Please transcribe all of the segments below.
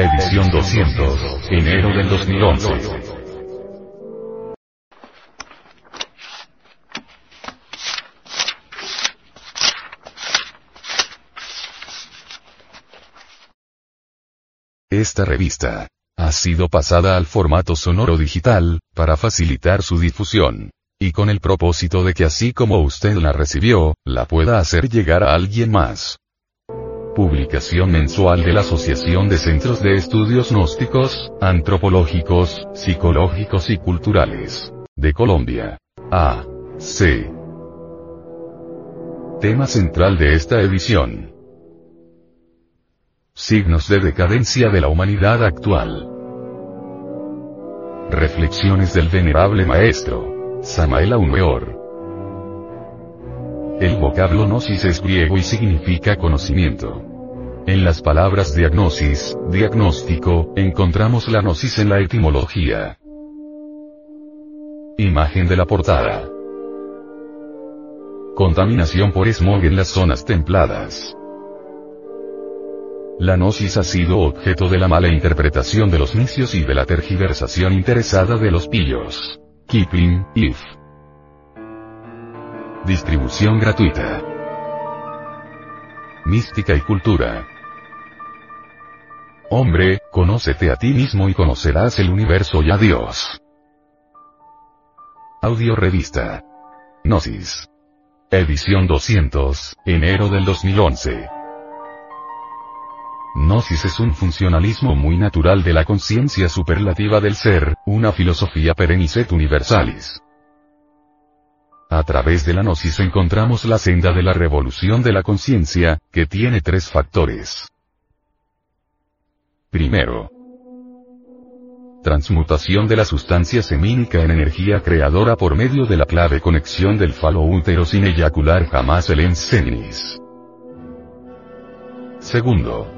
Edición 200, enero del 2011. Esta revista ha sido pasada al formato sonoro digital, para facilitar su difusión y con el propósito de que así como usted la recibió, la pueda hacer llegar a alguien más. Publicación mensual de la Asociación de Centros de Estudios Gnósticos, Antropológicos, Psicológicos y Culturales. De Colombia. A. C. Tema central de esta edición. Signos de decadencia de la humanidad actual. Reflexiones del venerable maestro. Samael Aumeor. El vocablo gnosis es griego y significa conocimiento. En las palabras diagnosis, diagnóstico, encontramos la gnosis en la etimología. Imagen de la portada. Contaminación por smog en las zonas templadas. La gnosis ha sido objeto de la mala interpretación de los necios y de la tergiversación interesada de los pillos. Keeping, if. Distribución gratuita. Mística y cultura. Hombre, conócete a ti mismo y conocerás el universo y a Dios. Audio Revista. Gnosis. Edición 200, enero del 2011. Gnosis es un funcionalismo muy natural de la conciencia superlativa del ser, una filosofía perennicet universalis. A través de la gnosis encontramos la senda de la revolución de la conciencia, que tiene tres factores. Primero, transmutación de la sustancia semínica en energía creadora por medio de la clave conexión del falo útero sin eyacular jamás el enseninis. Segundo,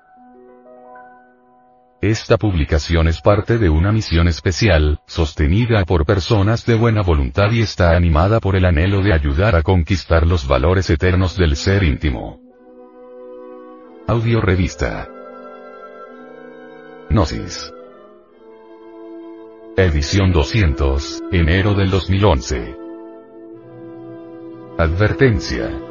Esta publicación es parte de una misión especial, sostenida por personas de buena voluntad y está animada por el anhelo de ayudar a conquistar los valores eternos del ser íntimo. Audio Revista. Gnosis. Edición 200, enero del 2011. Advertencia.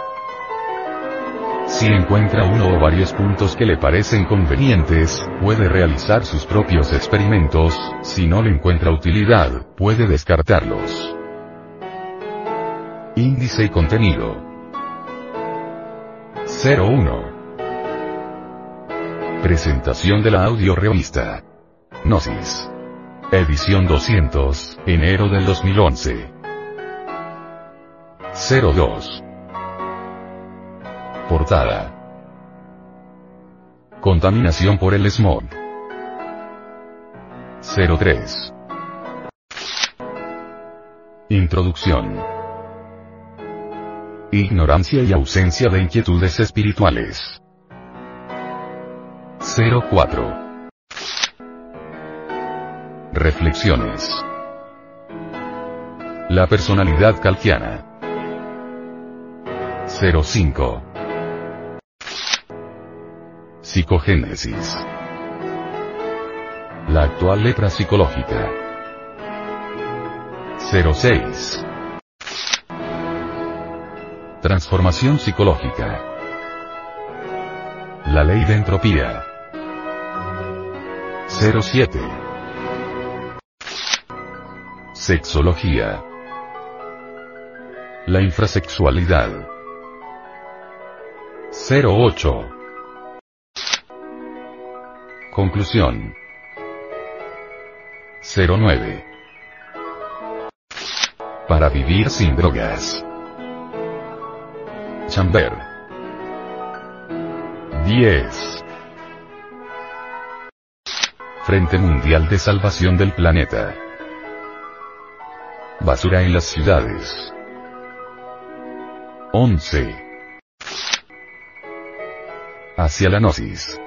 Si encuentra uno o varios puntos que le parecen convenientes, puede realizar sus propios experimentos, si no le encuentra utilidad, puede descartarlos. Índice y contenido. 01. Presentación de la audio revista. Gnosis. Edición 200, enero del 2011. 02. Portada. Contaminación por el smog. 03. Introducción. Ignorancia y ausencia de inquietudes espirituales. 04. Reflexiones. La personalidad kalkiana. 05. Psicogénesis. La actual letra psicológica. 06. Transformación psicológica. La ley de entropía. 07. Sexología. La infrasexualidad. 08. Conclusión. 09. Para vivir sin drogas. Chamber. 10. Frente Mundial de Salvación del Planeta. Basura en las ciudades. 11. Hacia la gnosis.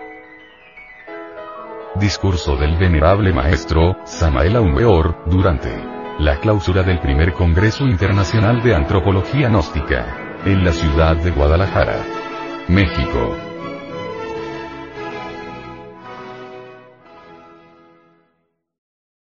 Discurso del venerable maestro, Samael Weor, durante la clausura del primer Congreso Internacional de Antropología Gnóstica, en la ciudad de Guadalajara, México.